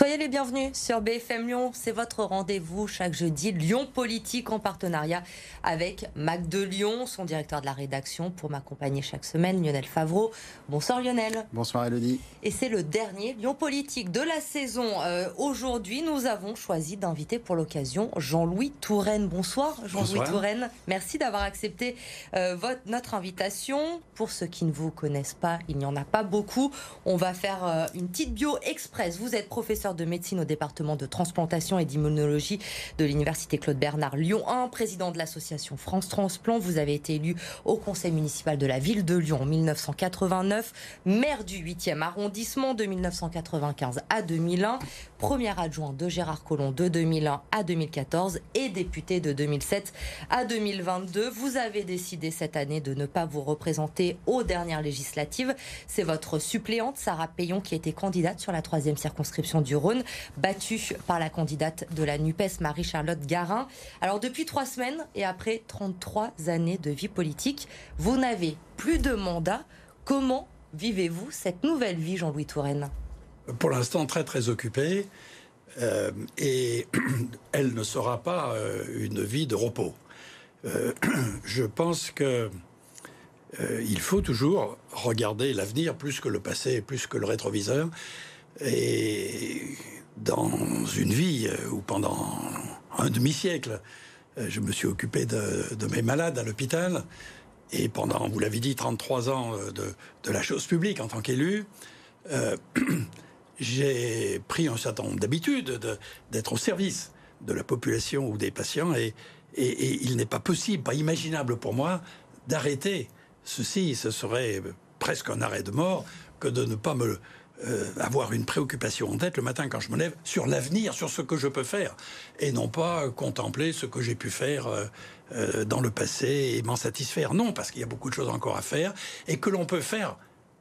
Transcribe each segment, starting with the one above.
Soyez les bienvenus sur BFM Lyon. C'est votre rendez-vous chaque jeudi. Lyon Politique en partenariat avec Mac de Lyon, son directeur de la rédaction, pour m'accompagner chaque semaine, Lionel Favreau. Bonsoir Lionel. Bonsoir Elodie. Et c'est le dernier Lyon Politique de la saison. Euh, aujourd'hui, nous avons choisi d'inviter pour l'occasion Jean-Louis Touraine. Bonsoir Jean-Louis Touraine. Merci d'avoir accepté euh, votre, notre invitation. Pour ceux qui ne vous connaissent pas, il n'y en a pas beaucoup. On va faire euh, une petite bio express. Vous êtes professeur de médecine au département de transplantation et d'immunologie de l'université Claude Bernard Lyon 1, président de l'association France Transplant. Vous avez été élu au conseil municipal de la ville de Lyon en 1989, maire du 8e arrondissement de 1995 à 2001, premier adjoint de Gérard Collomb de 2001 à 2014 et député de 2007 à 2022. Vous avez décidé cette année de ne pas vous représenter aux dernières législatives. C'est votre suppléante Sarah Payon qui était candidate sur la troisième circonscription du Rhône, battue par la candidate de la NUPES, Marie-Charlotte Garin. Alors depuis trois semaines et après 33 années de vie politique, vous n'avez plus de mandat. Comment vivez-vous cette nouvelle vie, Jean-Louis Touraine? Pour l'instant, très très occupé. Euh, et elle ne sera pas euh, une vie de repos. Euh, je pense que il faut toujours regarder l'avenir plus que le passé, plus que le rétroviseur. Et dans une vie où pendant un demi-siècle, je me suis occupé de, mes malades à l'hôpital, et pendant, vous l'avez dit, 33 ans de, la chose publique en tant qu'élu, j'ai pris un certain nombre d'habitudes d'être au service de la population ou des patients, et, il n'est pas possible, pas imaginable pour moi d'arrêter ceci. Ce serait presque un arrêt de mort que de ne pas me euh, avoir une préoccupation en tête le matin quand je me lève sur l'avenir, sur ce que je peux faire, et non pas contempler ce que j'ai pu faire euh, euh, dans le passé et m'en satisfaire. Non, parce qu'il y a beaucoup de choses encore à faire et que l'on peut faire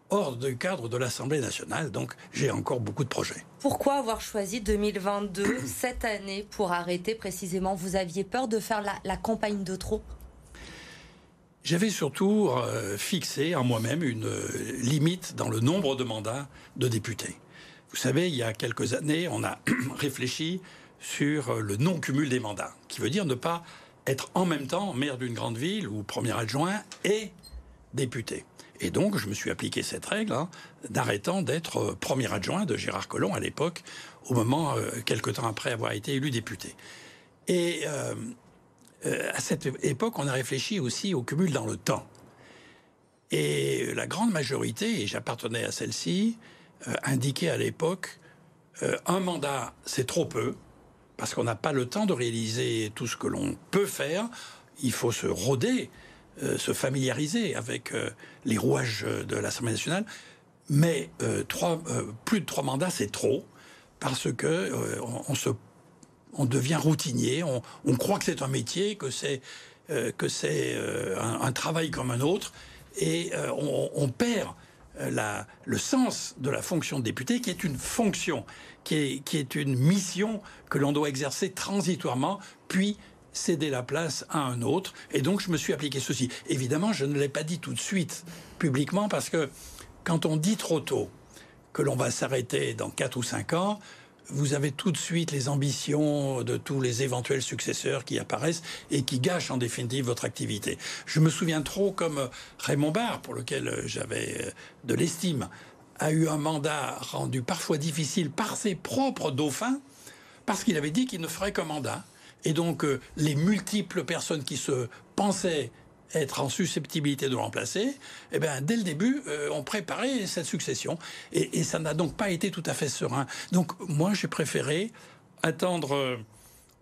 hors du cadre de l'Assemblée nationale. Donc j'ai encore beaucoup de projets. Pourquoi avoir choisi 2022, cette année, pour arrêter précisément? Vous aviez peur de faire la campagne de trop? J'avais surtout euh, fixé en moi-même une euh, limite dans le nombre de mandats de députés. Vous savez, il y a quelques années, on a réfléchi sur euh, le non-cumul des mandats, qui veut dire ne pas être en même temps maire d'une grande ville ou premier adjoint et député. Et donc, je me suis appliqué cette règle hein, d'arrêtant d'être premier adjoint de Gérard Collomb à l'époque, au moment, quelque temps après avoir été élu député. Et euh, à cette époque, on a réfléchi aussi au cumul dans le temps. Et la grande majorité, et j'appartenais à celle-ci, euh, indiquait à l'époque euh, un mandat, c'est trop peu, parce qu'on n'a pas le temps de réaliser tout ce que l'on peut faire. Il faut se roder, se familiariser avec les rouages de l'Assemblée nationale. Mais trois, plus de trois mandats, c'est trop, parce que on se on devient routinier, on, croit que c'est un métier, que c'est euh, euh, un, travail comme un autre, et euh, on, perd la, le sens de la fonction de député, qui est une fonction, qui est, qui est une mission que l'on doit exercer transitoirement, puis céder la place à un autre. Et donc, je me suis appliqué ceci. Évidemment, je ne l'ai pas dit tout de suite publiquement, parce que quand on dit trop tôt que l'on va s'arrêter dans 4 ou 5 ans, vous avez tout de suite les ambitions de tous les éventuels successeurs qui apparaissent et qui gâchent en définitive votre activité. Je me souviens trop comme Raymond Barre, pour lequel j'avais de l'estime, a eu un mandat rendu parfois difficile par ses propres dauphins, parce qu'il avait dit qu'il ne ferait qu'un mandat. Et donc, euh, les multiples personnes qui se pensaient être en susceptibilité de remplacer, eh bien, dès le début, euh, on préparait cette succession. Et, ça n'a donc pas été tout à fait serein. Donc, moi, j'ai préféré attendre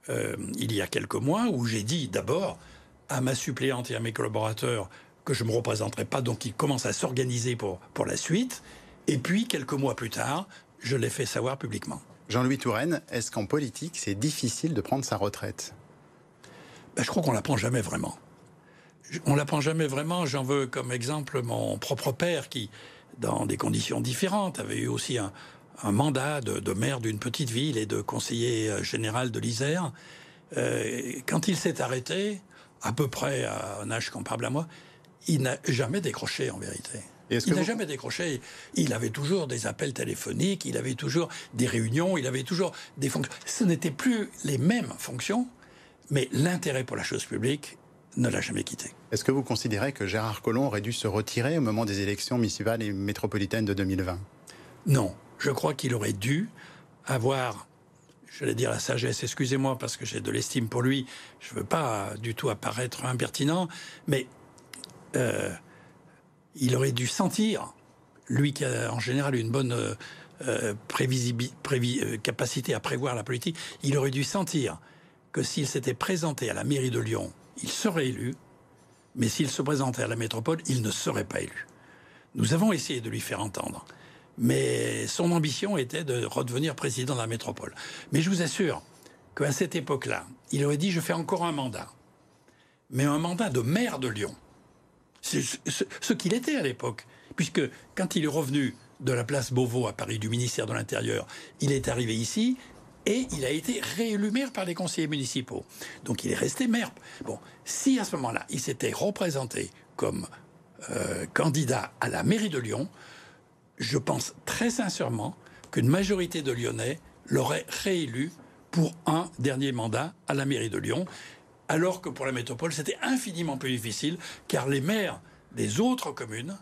euh, il y a quelques mois où j'ai dit d'abord à ma suppléante et à mes collaborateurs que je ne me représenterai pas, donc ils commencent à s'organiser pour, pour la suite. Et puis, quelques mois plus tard, je l'ai fait savoir publiquement. Jean-Louis Touraine, est-ce qu'en politique, c'est difficile de prendre sa retraite? Ben, Je crois qu'on la prend jamais vraiment on l'apprend jamais vraiment. J'en veux comme exemple mon propre père qui, dans des conditions différentes, avait eu aussi un, mandat de, maire d'une petite ville et de conseiller euh, général de l'Isère. Euh, quand il s'est arrêté, à peu près à un âge comparable à moi, il n'a jamais décroché en vérité. Il n'a jamais décroché. Il avait toujours des appels téléphoniques, il avait toujours des réunions, il avait toujours des fonctions. Ce n'étaient plus les mêmes fonctions, mais l'intérêt pour la chose publique ne l'a jamais quitté. Est-ce que vous considérez que Gérard Collomb aurait dû se retirer au moment des élections municipales et métropolitaines de 2020 Non, je crois qu'il aurait dû avoir, je vais dire la sagesse, excusez-moi parce que j'ai de l'estime pour lui, je ne veux pas du tout apparaître impertinent, mais euh, il aurait dû sentir, lui qui a en général une bonne euh, euh, euh, capacité à prévoir la politique, il aurait dû sentir que s'il s'était présenté à la mairie de Lyon, il serait élu, mais s'il se présentait à la métropole, il ne serait pas élu. Nous avons essayé de lui faire entendre, mais son ambition était de redevenir président de la métropole. Mais je vous assure qu'à cette époque-là, il aurait dit je fais encore un mandat, mais un mandat de maire de Lyon ce, qu'il était à l'époque. Puisque quand il est revenu de la place Beauvau à Paris, du ministère de l'Intérieur, il est arrivé ici et il a été réélu maire par les conseillers municipaux. Donc il est resté maire. Bon, si à ce moment-là, il s'était représenté comme euh, candidat à la mairie de Lyon, je pense très sincèrement qu'une majorité de Lyonnais l'aurait réélu pour un dernier mandat à la mairie de Lyon alors que pour la métropole, c'était infiniment plus difficile, car les maires des autres communes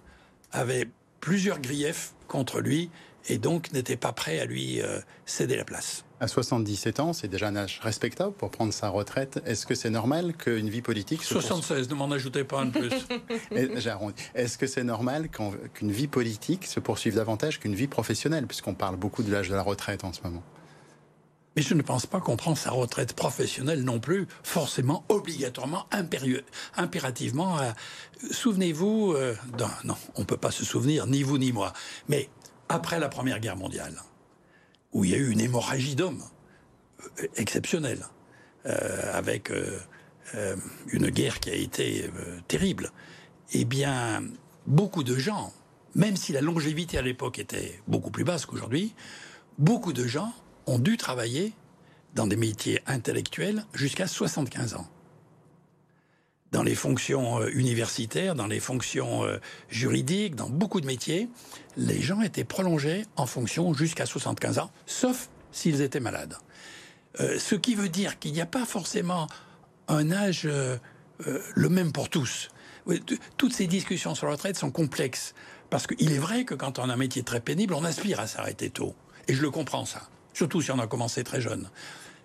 avaient plusieurs griefs contre lui et donc n'étaient pas prêts à lui euh, céder la place. À 77 ans, c'est déjà un âge respectable pour prendre sa retraite. Est-ce que c'est normal qu'une vie politique... 76, ne m'en ajoutez pas un de plus. Est-ce que c'est normal qu'une vie politique se poursuive davantage qu'une vie professionnelle, puisqu'on parle beaucoup de l'âge de la retraite en ce moment mais je ne pense pas qu'on prend sa retraite professionnelle non plus, forcément, obligatoirement, impérieux, impérativement. Euh, souvenez-vous, euh, non, on ne peut pas se souvenir, ni vous ni moi, mais après la Première Guerre mondiale, où il y a eu une hémorragie d'hommes euh, exceptionnelle, avec une guerre qui a été terrible, eh bien, beaucoup de gens, même si la longévité à l'époque était beaucoup plus basse qu'aujourd'hui, beaucoup de gens ont dû travailler dans des métiers intellectuels jusqu'à 75 ans. Dans les fonctions euh, universitaires, dans les fonctions euh, juridiques, dans beaucoup de métiers, les gens étaient prolongés en fonction jusqu'à 75 ans, sauf s'ils étaient malades. Euh, ce qui veut dire qu'il n'y a pas forcément un âge le même pour tous. Toutes ces discussions sur la retraite sont complexes. Parce qu'il est vrai que quand on a un métier très pénible, on aspire à s'arrêter tôt. Et je le comprends, ça surtout si on a commencé très jeune.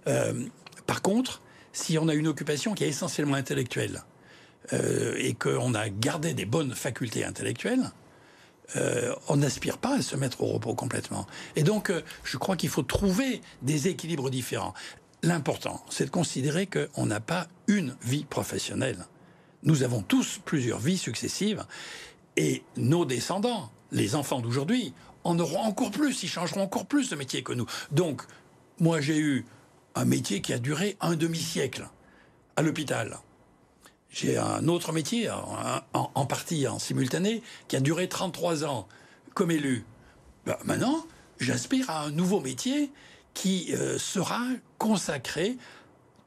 Euh, par contre, si on a une occupation qui est essentiellement intellectuelle euh, et qu'on a gardé des bonnes facultés intellectuelles, euh, on n'aspire pas à se mettre au repos complètement. Et donc, je crois qu'il faut trouver des équilibres différents. L'important, c'est de considérer qu'on n'a pas une vie professionnelle. Nous avons tous plusieurs vies successives et nos descendants, les enfants d'aujourd'hui, en auront encore plus, ils changeront encore plus de métier que nous. Donc, moi, j'ai eu un métier qui a duré un demi-siècle à l'hôpital. J'ai un autre métier, en, partie en simultané, qui a duré 33 ans comme élu. Ben, maintenant, j'aspire à un nouveau métier qui euh, sera consacré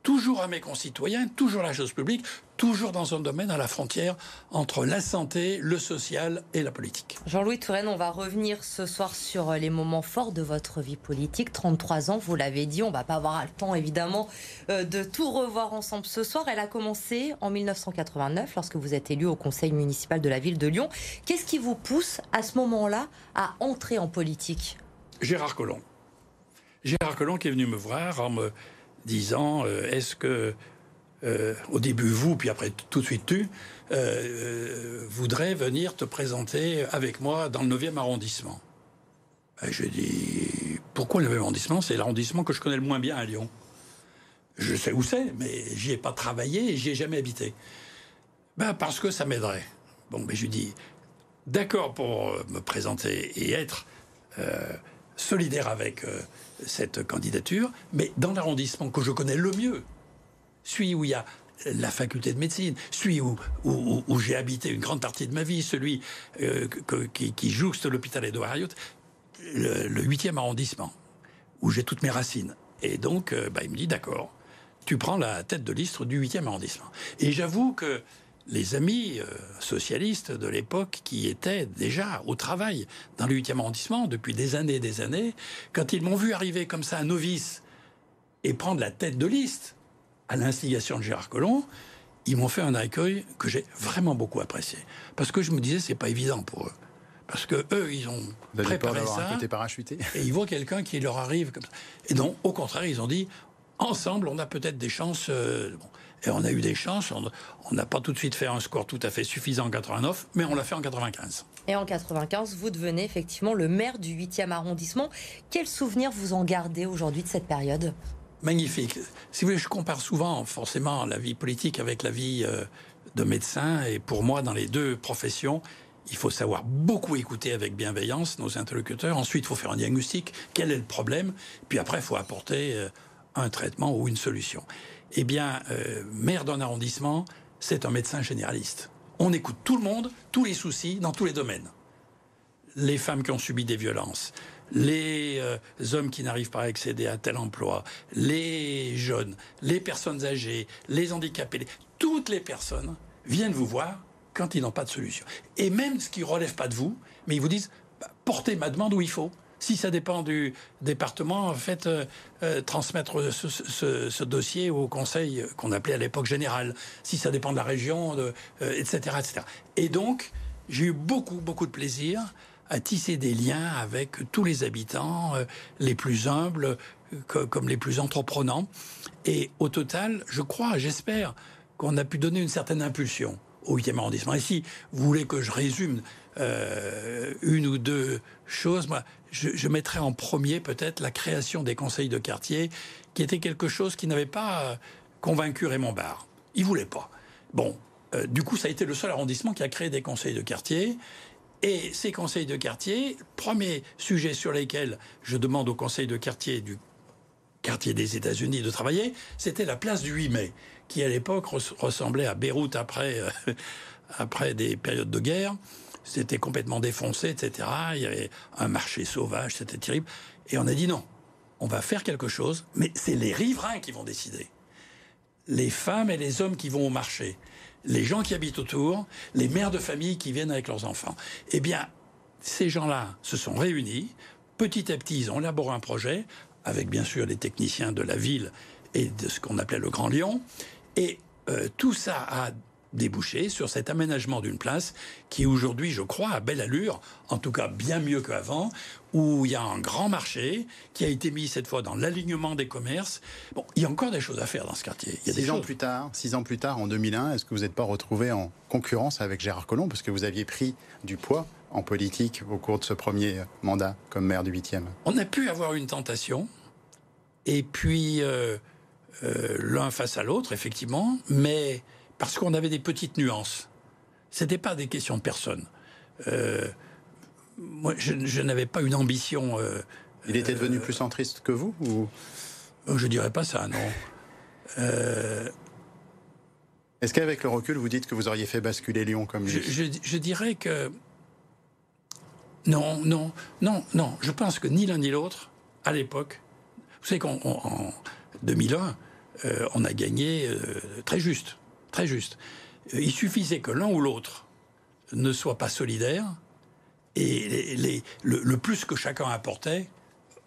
toujours à mes concitoyens, toujours à la chose publique, toujours dans un domaine à la frontière entre la santé, le social et la politique. Jean-Louis Touraine, on va revenir ce soir sur les moments forts de votre vie politique. 33 ans, vous l'avez dit, on va pas avoir le temps évidemment euh, de tout revoir ensemble ce soir. Elle a commencé en 1989 lorsque vous êtes élu au conseil municipal de la ville de Lyon. Qu'est-ce qui vous pousse à ce moment-là à entrer en politique? Gérard Collomb. Gérard Collomb qui est venu me voir en me disant euh, est-ce que euh, au début vous, puis après tout de suite tu, euh, voudrais venir te présenter avec moi dans le 9e arrondissement. Je dis pourquoi le 9e arrondissement? C'est l'arrondissement que je connais le moins bien à Lyon. Je sais où c'est, mais j'y ai pas travaillé et j'y ai jamais habité. Ben, parce que ça m'aiderait. Bon, mais ben, je lui dis d'accord pour me présenter et être solidaire avec cette candidature, mais dans l'arrondissement que je connais le mieux, celui où il y a la faculté de médecine, celui où, où, j'ai habité une grande partie de ma vie, celui euh, qui, jouxte l'hôpital Edouard Harriot, le, 8e arrondissement, où j'ai toutes mes racines. Et donc, euh, bah, il me dit, d'accord, tu prends la tête de liste du 8e arrondissement. Et j'avoue que les amis euh, socialistes de l'époque qui étaient déjà au travail dans le 8e arrondissement depuis des années et des années, quand ils m'ont vu arriver comme ça, un novice, et prendre la tête de liste à l'instigation de Gérard Collomb, ils m'ont fait un accueil que j'ai vraiment beaucoup apprécié. Parce que je me disais, c'est pas évident pour eux. Parce que eux, ils ont préparé ça. parachuté. Et ils voient quelqu'un qui leur arrive comme ça. Et non, au contraire, ils ont dit, ensemble, on a peut-être des chances. Euh, et on a eu des chances. On n'a pas tout de suite fait un score tout à fait suffisant en 89, mais on l'a fait en 95. Et en 95, vous devenez effectivement le maire du 8e arrondissement. Quel souvenir vous en gardez aujourd'hui de cette période? Magnifique. Si vous voulez, je compare souvent forcément la vie politique avec la vie euh, de médecin. Et pour moi, dans les deux professions, il faut savoir beaucoup écouter avec bienveillance nos interlocuteurs. Ensuite, il faut faire un diagnostic. Quel est le problème? Puis après, il faut apporter euh, un traitement ou une solution. Eh bien, euh, maire d'un arrondissement, c'est un médecin généraliste. On écoute tout le monde, tous les soucis, dans tous les domaines. Les femmes qui ont subi des violences, les euh, hommes qui n'arrivent pas à accéder à tel emploi, les jeunes, les personnes âgées, les handicapés, toutes les personnes viennent vous voir quand ils n'ont pas de solution. Et même ce qui ne relève pas de vous, mais ils vous disent, bah, portez ma demande où il faut. Si ça dépend du département, faites euh, euh, transmettre ce, dossier au conseil qu'on appelait à l'époque général. Si ça dépend de la région, etc., etc. Et donc, j'ai eu beaucoup, beaucoup de plaisir à tisser des liens avec tous les habitants, les plus humbles comme les plus entreprenants. Et au total, je crois, j'espère qu'on a pu donner une certaine impulsion au 8e arrondissement. Et si vous voulez que je résume une ou deux choses, moi, je, je mettrais en premier peut-être la création des conseils de quartier, qui était quelque chose qui n'avait pas euh, convaincu Raymond Barre. Il voulait pas. Bon, euh, du coup, ça a été le seul arrondissement qui a créé des conseils de quartier. Et ces conseils de quartier, premier sujet sur lesquels je demande au conseil de quartier du quartier des États-Unis de travailler, c'était la place du 8 mai, qui à l'époque ressemblait à Beyrouth après, euh, après des périodes de guerre. C'était complètement défoncé, etc. Il y avait un marché sauvage, c'était terrible. Et on a dit non, on va faire quelque chose, mais c'est les riverains qui vont décider. Les femmes et les hommes qui vont au marché, les gens qui habitent autour, les mères de famille qui viennent avec leurs enfants. Eh bien, ces gens-là se sont réunis. Petit à petit, ils ont élaboré un projet avec bien sûr les techniciens de la ville et de ce qu'on appelait le Grand Lyon. Et euh, tout ça a déboucher sur cet aménagement d'une place qui aujourd'hui, je crois, a belle allure, en tout cas bien mieux qu'avant, où il y a un grand marché qui a été mis cette fois dans l'alignement des commerces. Bon, il y a encore des choses à faire dans ce quartier. Il y a six ans plus tard, six ans plus tard, en 2001, est-ce que vous n'êtes pas retrouvé en concurrence avec Gérard Collomb parce que vous aviez pris du poids en politique au cours de ce premier mandat comme maire du 8e On a pu avoir une tentation, et puis euh, euh, l'un face à l'autre, effectivement, mais parce qu'on avait des petites nuances. C'était pas des questions de personne. Euh, moi, je, n'avais pas une ambition. Euh, Il était devenu plus centriste que vous ou? Je dirais pas ça, non. Euh, Est-ce qu'avec le recul, vous dites que vous auriez fait basculer Lyon comme lui je, je, dirais que non, non, non, non. Je pense que ni l'un ni l'autre, à l'époque, vous savez qu'en 2001, on a gagné très juste très juste. Euh, il suffisait que l'un ou l'autre ne soit pas solidaire et les, le, plus que chacun apportait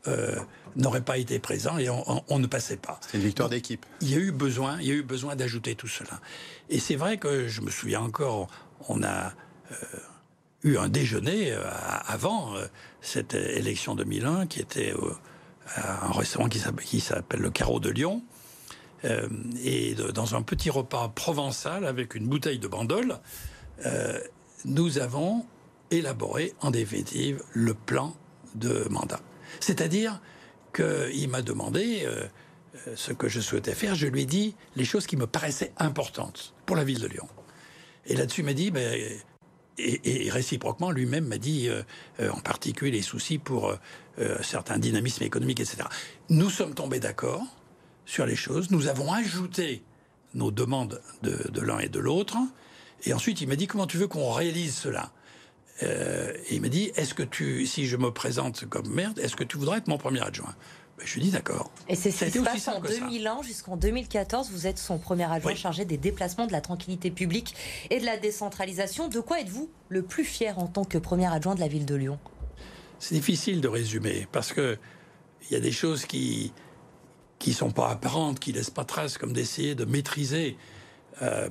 euh, n'aurait pas été présent et on, ne passait pas. C'est une victoire d'équipe. Il y a eu besoin, il y a eu besoin d'ajouter tout cela. Et c'est vrai que je me souviens encore, on a euh, eu un déjeuner avant cette élection 2001 qui était un restaurant qui s'appelle le Carreau de Lyon. Euh, et dans un petit repas provençal avec une bouteille de bandol, euh, nous avons élaboré en définitive le plan de mandat. C'est-à-dire qu'il m'a demandé euh, ce que je souhaitais faire. Je lui ai dit les choses qui me paraissaient importantes pour la ville de Lyon. Et là-dessus, il m'a dit, et, réciproquement, lui-même m'a dit, en particulier les soucis pour certains dynamismes économiques, etc. Nous sommes tombés d'accord sur les choses. Nous avons ajouté nos demandes de, l'un et de l'autre. Et ensuite, il m'a dit comment tu veux qu'on réalise cela? Euh, Et il m'a dit est-ce que tu, si je me présente comme maire, est-ce que tu voudrais être mon premier adjoint? Je dis d'accord. Et c'est ce qui se passe en 2001 jusqu'en 2014. Vous êtes son premier adjoint chargé des déplacements, de la tranquillité publique et de la décentralisation. De quoi êtes-vous le plus fier en tant que premier adjoint de la ville de Lyon? C'est difficile de résumer parce que il y a des choses qui qui sont pas apparentes, qui laissent pas trace, comme d'essayer de maîtriser euh,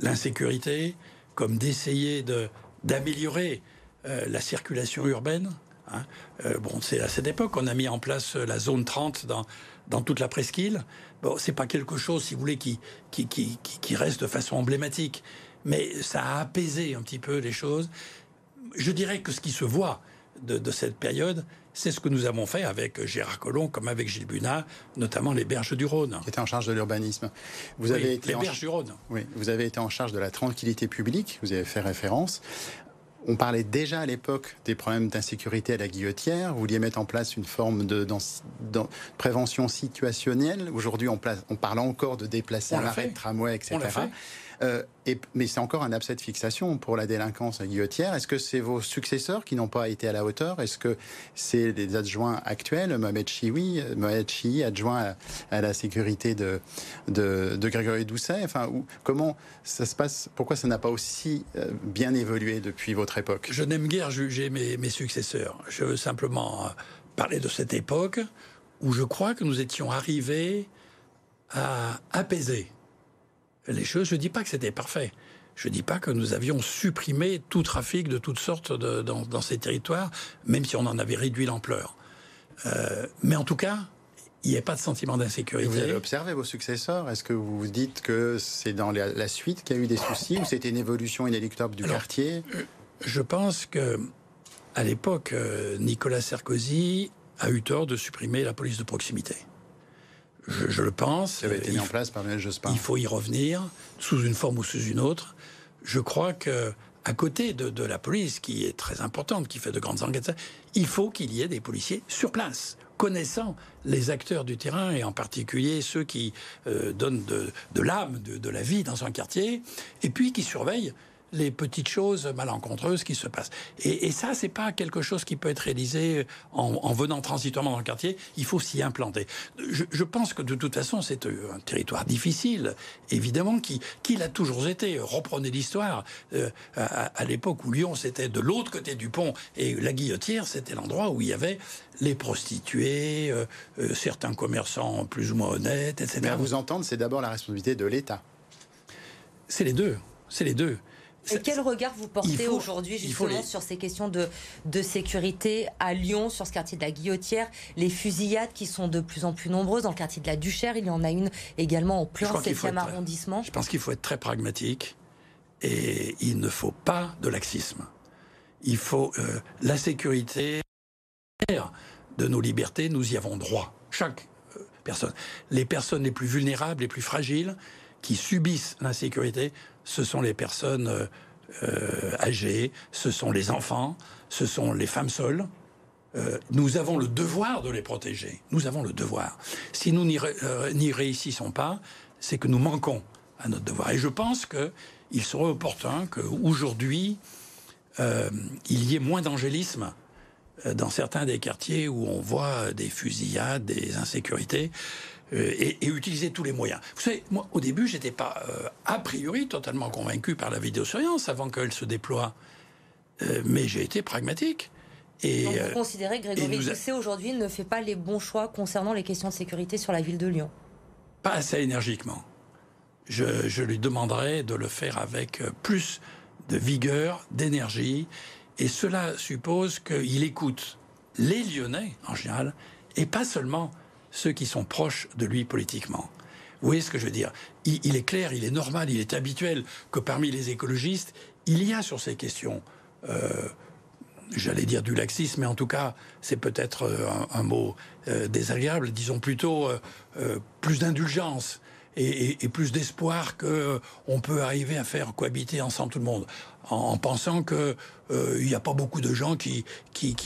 l'insécurité, comme d'essayer de d'améliorer euh, la circulation urbaine. Hein. Euh, bon, c'est à cette époque qu'on a mis en place la zone 30 dans, toute la presqu'île. Bon, c'est pas quelque chose, si vous voulez, qui, reste de façon emblématique, mais ça a apaisé un petit peu les choses. Je dirais que ce qui se voit de cette période, c'est ce que nous avons fait avec Gérard Collomb, comme avec Gilles Bunat, notamment les berges du Rhône. Qui était en charge de l'urbanisme. Vous avez été les berges du Rhône. Oui, vous avez été en charge de la tranquillité publique. Vous avez fait référence. On parlait déjà à l'époque des problèmes d'insécurité à la guillotière. Vous vouliez mettre en place une forme de, prévention situationnelle. Aujourd'hui, on, on, parle encore de déplacer un arrêt de tramway, etc. Euh, mais c'est encore un abcès de fixation pour la délinquance Guillotière. Est-ce que c'est vos successeurs qui n'ont pas été à la hauteur? Est-ce que c'est les adjoints actuels, Mohamed Chioui, Mohamed adjoint à, la sécurité de, de, Grégory Doucet? Enfin, comment ça se passe? Pourquoi ça n'a pas aussi euh, bien évolué depuis votre époque? Je n'aime guère juger mes, mes, successeurs. Je veux simplement euh, parler de cette époque où je crois que nous étions arrivés à apaiser les choses. Je ne dis pas que c'était parfait. Je ne dis pas que nous avions supprimé tout trafic de toutes sortes dans, ces territoires, même si on en avait réduit l'ampleur. Euh, mais en tout cas, il n'y a pas de sentiment d'insécurité. Vous avez observé vos successeurs? Est-ce que vous vous dites que c'est dans la, suite qu'il y a eu des soucis ou c'était une évolution inéluctable du quartier? euh, Je pense que à l'époque, euh, Nicolas Sarkozy a eu tort de supprimer la police de proximité je, le pense. Ça avait été mis en place par Jospin. Il faut y revenir, sous une forme ou sous une autre. Je crois que à côté de, la police, qui est très importante, qui fait de grandes enquêtes, il faut qu'il y ait des policiers sur place, connaissant les acteurs du terrain, et en particulier ceux qui euh, donnent de, l'âme, de, de, la vie dans un quartier, et puis qui surveillent les petites choses malencontreuses qui se passent. Et, et ça, c'est pas quelque chose qui peut être réalisé en, venant transitoirement dans le quartier. Il faut s'y implanter. Je, pense que de toute façon, c'est un territoire difficile, évidemment, qui, qui l'a toujours été. Reprenez l'histoire. Euh, à, l'époque où Lyon, c'était de l'autre côté du pont, et la Guillotière, c'était l'endroit où il y avait les prostituées, euh, euh, certains commerçants plus ou moins honnêtes, etc. Mais à vous entendre, c'est d'abord la responsabilité de l'État. C'est les deux. C'est les deux. Et quel regard vous portez aujourd'hui justement sur ces questions de, de sécurité à Lyon, sur ce quartier de la Guillotière, les fusillades qui sont de plus en plus nombreuses dans le quartier de la Duchère, il y en a une également au plein 7e arrondissement. Je pense qu'il faut être très pragmatique et il ne faut pas de laxisme. Il faut euh, la sécurité de nos libertés, nous y avons droit. Chaque euh, personne. Les personnes les plus vulnérables, les plus fragiles, qui subissent l'insécurité, ce sont les personnes euh, euh, âgées, ce sont les enfants, ce sont les femmes seules. Euh, nous avons le devoir de les protéger. Nous avons le devoir. Si nous n'y réussissons pas, c'est que nous manquons à notre devoir. Et je pense qu'il serait opportun qu'aujourd'hui, il y ait moins d'angélisme dans certains des quartiers où on voit des fusillades, des insécurités. Euh, et, utiliser tous les moyens. Vous savez, moi, au début, j'étais pas euh, a priori totalement convaincu par la vidéosurveillance avant qu'elle se déploie, euh, mais j'ai été pragmatique. Et, Donc vous considérez que Grégory Doucet aujourd'hui ne fait pas les bons choix concernant les questions de sécurité sur la ville de Lyon? Pas assez énergiquement. Je, je lui demanderai de le faire avec plus de vigueur, d'énergie, et cela suppose qu'il écoute les Lyonnais en général, et pas seulement ceux qui sont proches de lui politiquement. Vous voyez ce que je veux dire? Il, est clair, il est normal, il est habituel que parmi les écologistes, il y a sur ces questions, euh, j'allais dire du laxisme, mais en tout cas, c'est peut-être euh, un, mot euh, désagréable, disons plutôt plus d'indulgence. Et, plus d'espoir que on peut arriver à faire cohabiter ensemble tout le monde, en, pensant qu'il n'y a pas beaucoup de gens qui,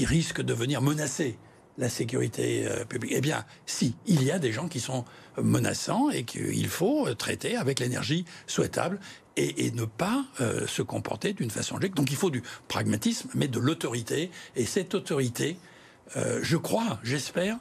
risquent de venir menacer la sécurité euh, publique Eh bien, si, il y a des gens qui sont menaçants et qu'il faut traiter avec l'énergie souhaitable et, ne pas euh, se comporter d'une façon logique. Donc il faut du pragmatisme, mais de l'autorité. Et cette autorité, euh, je crois, j'espère,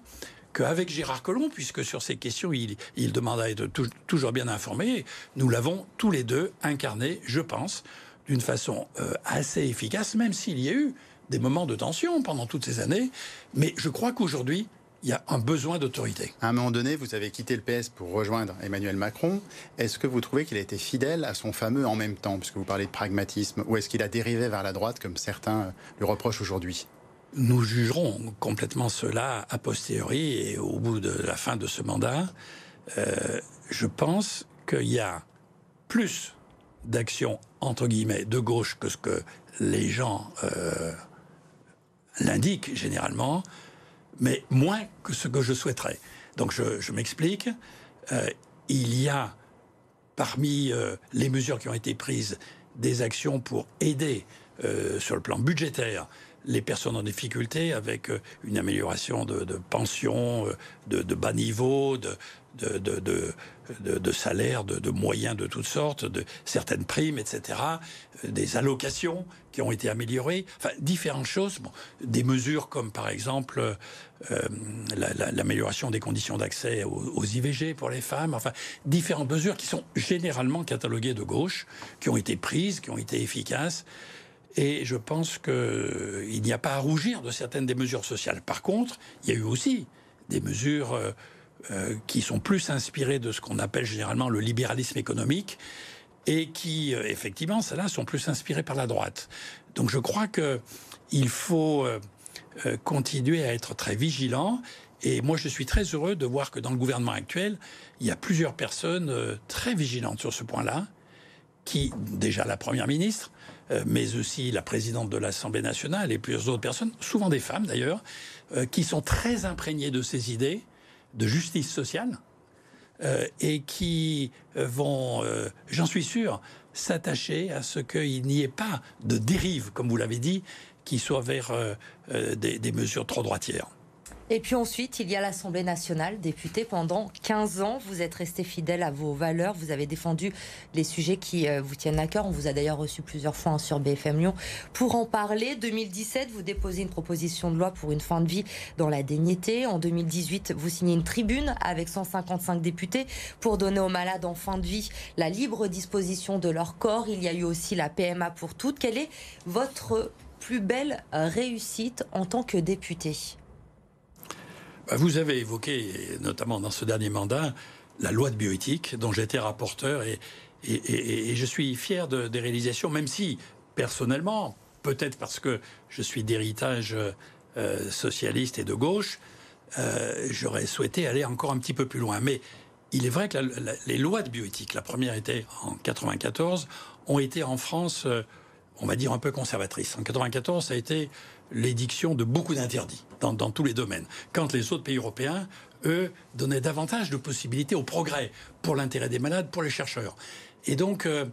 qu'avec Gérard Collomb, puisque sur ces questions, il, demande à être toujours bien informé, nous l'avons tous les deux incarné, je pense, d'une façon euh, assez efficace, même s'il y a eu des moments de tension pendant toutes ces années. Mais je crois qu'aujourd'hui, il y a un besoin d'autorité. À un moment donné, vous avez quitté le PS pour rejoindre Emmanuel Macron. Est-ce que vous trouvez qu'il a été fidèle à son fameux en même temps, puisque vous parlez de pragmatisme, ou est-ce qu'il a dérivé vers la droite, comme certains lui reprochent aujourd'hui? Nous jugerons complètement cela a posteriori et au bout de la fin de ce mandat. Euh, je pense qu'il y a plus d'actions entre guillemets de gauche que ce que les gens euh, l'indiquent généralement mais moins que ce que je souhaiterais. Donc je, m'explique. Euh, il y a parmi les mesures qui ont été prises des actions pour aider sur le plan budgétaire les personnes en difficulté avec une amélioration de, de pensions, de, de, bas niveau, de, de, de, de moyens de toutes sortes, de certaines primes, etc., euh, des allocations qui ont été améliorées, enfin différentes choses, bon, des mesures comme par exemple euh, l'amélioration des conditions d'accès aux, IVG pour les femmes, enfin différentes mesures qui sont généralement cataloguées de gauche, qui ont été prises, qui ont été efficaces. Et je pense qu'il n'y a pas à rougir de certaines des mesures sociales. Par contre, il y a eu aussi des mesures euh, euh, qui sont plus inspirés de ce qu'on appelle généralement le libéralisme économique et qui, euh, effectivement, celles-là sont plus inspirés par la droite. Donc je crois que il faut continuer à être très vigilant. Et moi, je suis très heureux de voir que dans le gouvernement actuel, il y a plusieurs personnes très vigilantes sur ce point-là, qui, déjà la Première ministre, mais aussi la présidente de l'Assemblée nationale et plusieurs autres personnes, souvent des femmes d'ailleurs, qui sont très imprégnées de ces idées de justice sociale euh, et qui euh, vont, euh, j'en suis sûr, s'attacher à ce qu'il n'y ait pas de dérive, comme vous l'avez dit, qui soit vers des mesures trop droitières. Et puis ensuite, il y a l'Assemblée nationale, député pendant 15 ans. Vous êtes resté fidèle à vos valeurs. Vous avez défendu les sujets qui euh, vous tiennent à cœur. On vous a d'ailleurs reçu plusieurs fois hein, sur BFM Lyon pour en parler. 2017, vous déposez une proposition de loi pour une fin de vie dans la dignité. En 2018, vous signez une tribune avec 155 députés pour donner aux malades en fin de vie la libre disposition de leur corps. Il y a eu aussi la PMA pour toutes. Quelle est votre plus belle réussite en tant que député vous avez évoqué, notamment dans ce dernier mandat, la loi de bioéthique dont j'étais rapporteur et, je suis fier de, des réalisations, même si personnellement, peut-être parce que je suis d'héritage euh, socialiste et de gauche, euh, j'aurais souhaité aller encore un petit peu plus loin. Mais il est vrai que les lois de bioéthique, la première était en 94, ont été en France, euh, on va dire, un peu conservatrices. En 94, ça a été l'édiction de beaucoup d'interdits dans, tous les domaines. Quand les autres pays européens, eux, donnaient davantage de possibilités au progrès pour l'intérêt des malades, pour les chercheurs. Et donc, euh,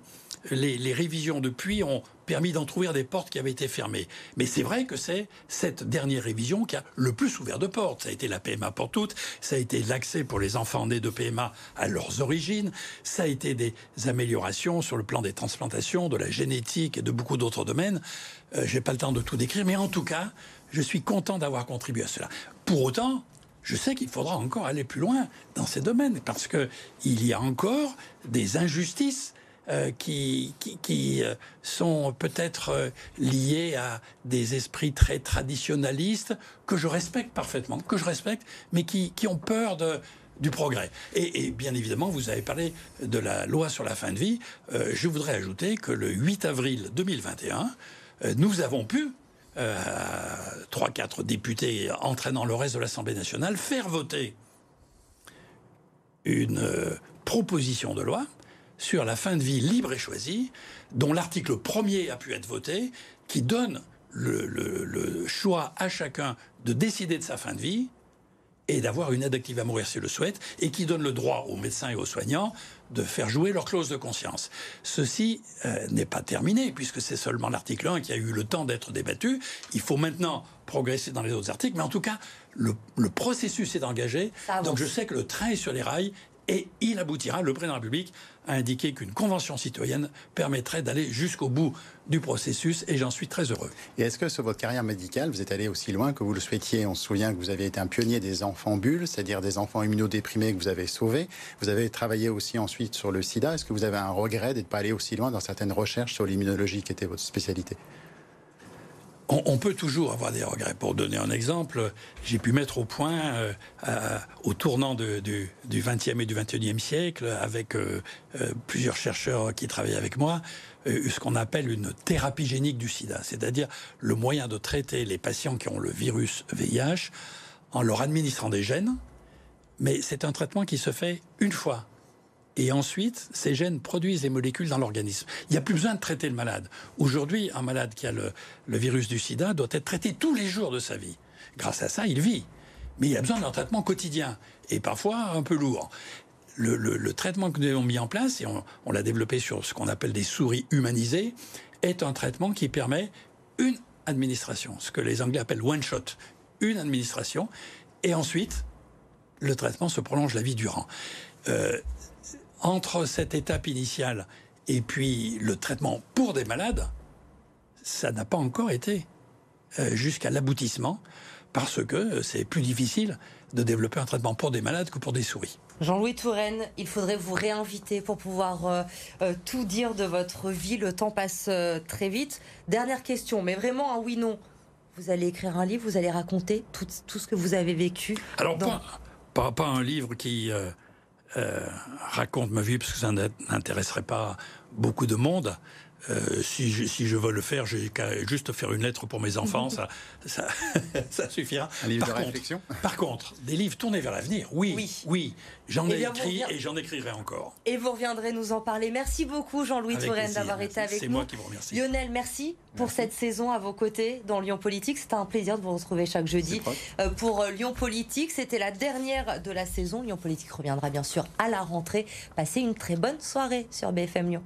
les, révisions depuis ont permis d'entrouvrir des portes qui avaient été fermées. Mais c'est vrai que c'est cette dernière révision qui a le plus ouvert de portes. Ça a été la PMA pour toutes, ça a été l'accès pour les enfants nés de PMA à leurs origines, ça a été des améliorations sur le plan des transplantations, de la génétique et de beaucoup d'autres domaines. Euh, Je n'ai pas le temps de tout décrire, mais en tout cas, je suis content d'avoir contribué à cela. Pour autant, je sais qu'il faudra encore aller plus loin dans ces domaines parce que il y a encore des injustices euh, qui, qui, euh, sont peut-être euh, liés à des esprits très traditionnalistes que je respecte parfaitement, que je respecte, mais qui, qui ont peur de, du progrès. Et, bien évidemment, vous avez parlé de la loi sur la fin de vie. je voudrais ajouter que le 8 avril 2021, nous avons pu, trois, quatre députés entraînant le reste de l'Assemblée nationale, faire voter une proposition de loi sur la fin de vie libre et choisie, dont l'article premier a pu être voté, qui donne le, choix à chacun de décider de sa fin de vie et d'avoir une aide active à mourir s'il le souhaite, et qui donne le droit aux médecins et aux soignants de faire jouer leur clause de conscience. Ceci euh, n'est pas terminé, puisque c'est seulement l'article 1 qui a eu le temps d'être débattu. Il faut maintenant progresser dans les autres articles, mais en tout cas, le, processus est engagé. Donc je sais que le train est sur les rails Et il aboutira, le président de la République a indiqué qu'une convention citoyenne permettrait d'aller jusqu'au bout du processus et j'en suis très heureux. Et est-ce que sur votre carrière médicale, vous êtes allé aussi loin que vous le souhaitiez? On se souvient que vous avez été un pionnier des enfants bulles, c'est-à-dire des enfants immunodéprimés que vous avez sauvés. Vous avez travaillé aussi ensuite sur le sida. Est-ce que vous avez un regret d'être pas allé aussi loin dans certaines recherches sur l'immunologie qui était votre spécialité? On, peut toujours avoir des regrets. Pour donner un exemple, j'ai pu mettre au point, euh, au tournant du, 20e et du 21e siècle, avec euh, euh, plusieurs chercheurs qui travaillaient avec moi, ce qu'on appelle une thérapie génique du sida, c'est-à-dire le moyen de traiter les patients qui ont le virus VIH en leur administrant des gènes, mais c'est un traitement qui se fait une fois et ensuite, ces gènes produisent les molécules dans l'organisme. Il n'y a plus besoin de traiter le malade. Aujourd'hui, un malade qui a le, virus du sida doit être traité tous les jours de sa vie. Grâce à ça, il vit. Mais il a besoin d'un traitement quotidien, et parfois un peu lourd. Le, traitement que nous avons mis en place, et on, l'a développé sur ce qu'on appelle des souris humanisées, est un traitement qui permet une administration, ce que les Anglais appellent one shot, une administration, et ensuite, le traitement se prolonge la vie durant. Euh, entre cette étape initiale et puis le traitement pour des malades, ça n'a pas encore été euh, jusqu'à l'aboutissement parce que c'est plus difficile de développer un traitement pour des malades que pour des souris. Jean-Louis Touraine, il faudrait vous réinviter pour pouvoir euh, euh, tout dire de votre vie. Le temps passe très vite. Dernière question, mais vraiment un oui-non. Vous allez écrire un livre, vous allez raconter tout, ce que vous avez vécu. Alors, pas, pas, un livre qui raconte ma vie parce que ça n'intéresserait pas beaucoup de monde. Euh, si, je, si je veux le faire, j'ai qu'à juste faire une lettre pour mes enfants, ça, ça, ça, suffira. Un livre de réflexion? Par contre, des livres tournés vers l'avenir, oui, oui, j'en ai écrit et j'en écrirai encore. Et vous reviendrez nous en parler. Merci beaucoup Jean-Louis Touraine d'avoir été avec nous. C'est moi qui vous remercie. Lionel, merci, pour cette saison à vos côtés dans Lyon Politique. C'était un plaisir de vous retrouver chaque jeudi euh, pour euh, Lyon Politique. C'était la dernière de la saison. Lyon Politique reviendra bien sûr à la rentrée. Passez une très bonne soirée sur BFM Lyon.